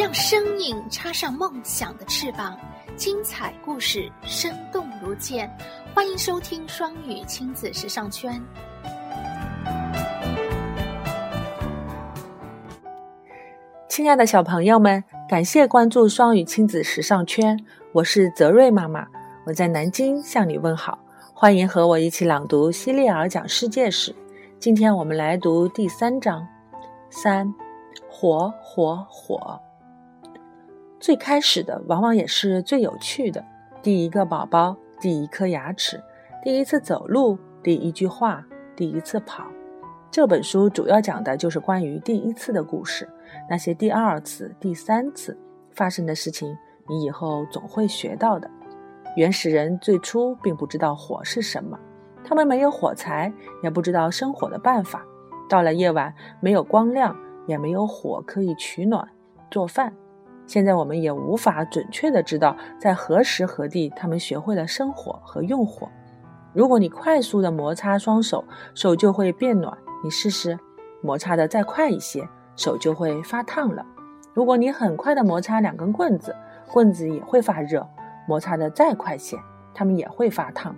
让生命插上梦想的翅膀，精彩故事生动如见。欢迎收听双语亲子时尚圈。亲爱的小朋友们，感谢关注双语亲子时尚圈，我是泽瑞妈妈，我在南京向你问好。欢迎和我一起朗读《希利尔讲世界史》。今天我们来读第三章。三，火火火。最开始的往往也是最有趣的。第一个宝宝，第一颗牙齿，第一次走路，第一句话，第一次跑。这本书主要讲的就是关于第一次的故事。那些第二次、第三次发生的事情，你以后总会学到的。原始人最初并不知道火是什么，他们没有火柴，也不知道生火的办法。到了夜晚，没有光亮，也没有火可以取暖、做饭。现在我们也无法准确的知道在何时何地他们学会了生火和用火。如果你快速的摩擦双手，手就会变暖。你试试，摩擦的再快一些，手就会发烫了。如果你很快的摩擦两根棍子，棍子也会发热。摩擦的再快些，它们也会发烫。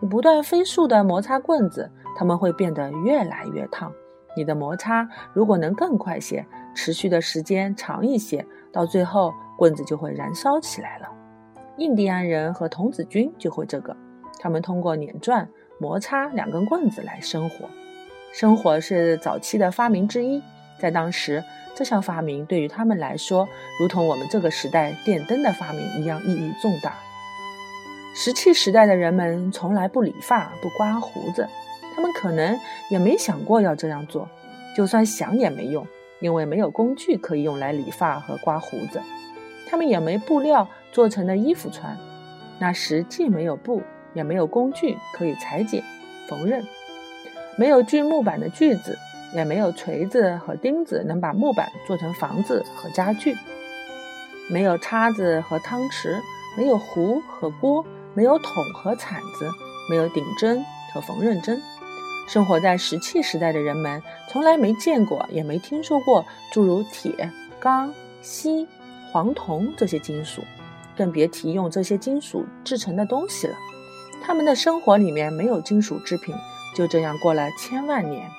你不断飞速的摩擦棍子，它们会变得越来越烫。你的摩擦如果能更快些，持续的时间长一些，到最后棍子就会燃烧起来了。印第安人和童子军就会这个，他们通过碾转、摩擦两根棍子来生火。生火是早期的发明之一，在当时。这项发明对于他们来说，如同我们这个时代电灯的发明一样意义重大。石器时代的人们从来不理发、不刮胡子，他们可能也没想过要这样做。就算想也没用，因为没有工具可以用来理发和刮胡子。他们也没布料做成的衣服穿。那时既没有布，也没有工具可以裁剪、缝纫，没有锯木板的锯子。也没有锤子和钉子能把木板做成房子和家具，没有叉子和汤匙，没有壶和锅，没有桶和铲子，没有顶针和缝纫针。生活在石器时代的人们从来没见过，也没听说过诸如铁、钢、锡、黄铜这些金属，更别提用这些金属制成的东西了。他们的生活里面没有金属制品，就这样过了千万年。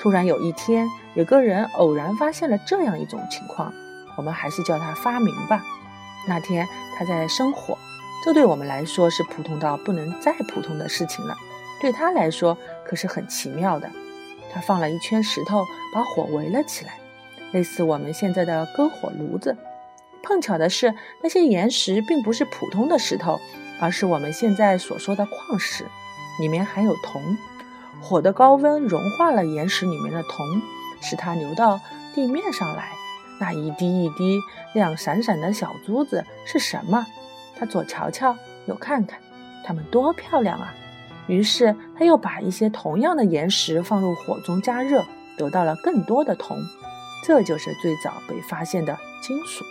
突然有一天，有个人偶然发现了这样一种情况，我们还是叫他发明吧。那天他在生火，这对我们来说是普通到不能再普通的事情了，对他来说可是很奇妙的。他放了一圈石头，把火围了起来，类似我们现在的篝火炉子。碰巧的是，那些岩石并不是普通的石头，而是我们现在所说的矿石，里面含有铜。火的高温融化了岩石里面的铜，使它流到地面上来。那一滴一滴亮闪闪的小珠子是什么？他左瞧瞧，右看看，它们多漂亮啊！于是他又把一些同样的岩石放入火中加热，得到了更多的铜。这就是最早被发现的金属。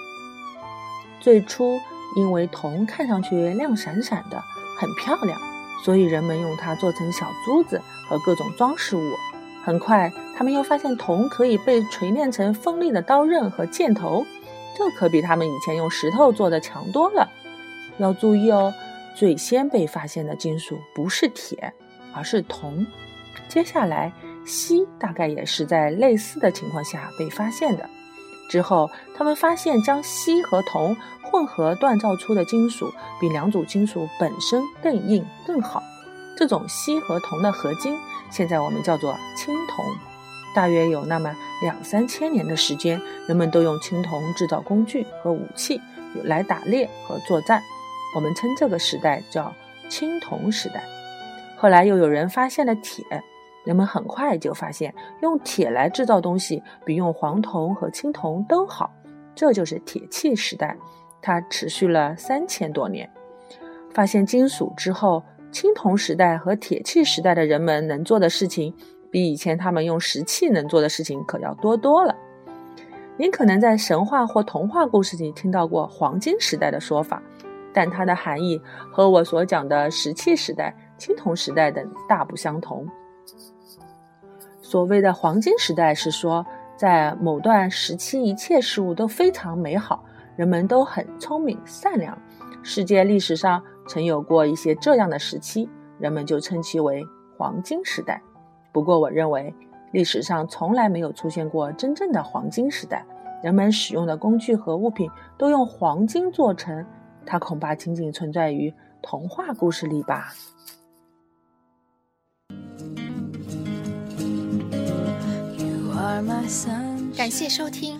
最初，因为铜看上去亮闪闪的，很漂亮，所以人们用它做成小珠子。和各种装饰物。很快，他们又发现铜可以被锤炼成锋利的刀刃和箭头，这可比他们以前用石头做的强多了。要注意哦，最先被发现的金属不是铁，而是铜。接下来，锡大概也是在类似的情况下被发现的。之后，他们发现将锡和铜混合锻造出的金属，比两组金属本身更硬、更好。这种锡和铜的合金，现在我们叫做青铜。大约有那么两三千年的时间，人们都用青铜制造工具和武器，来打猎和作战。我们称这个时代叫青铜时代。后来又有人发现了铁，人们很快就发现用铁来制造东西比用黄铜和青铜都好。这就是铁器时代，它持续了三千多年。发现金属之后。青铜时代和铁器时代的人们能做的事情，比以前他们用石器能做的事情可要多多了。您可能在神话或童话故事里听到过黄金时代的说法，但它的含义和我所讲的石器时代、青铜时代等大不相同。所谓的黄金时代是说，在某段时期，一切事物都非常美好，人们都很聪明善良。世界历史上曾有过一些这样的时期，人们就称其为黄金时代。不过，我认为历史上从来没有出现过真正的黄金时代。人们使用的工具和物品都用黄金做成，它恐怕仅仅存在于童话故事里吧。感谢收听。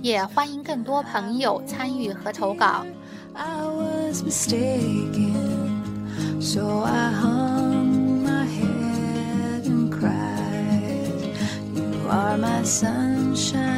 也欢迎更多朋友参与和投稿。I was mistaken, so I hung my head and cried. You are my sunshine.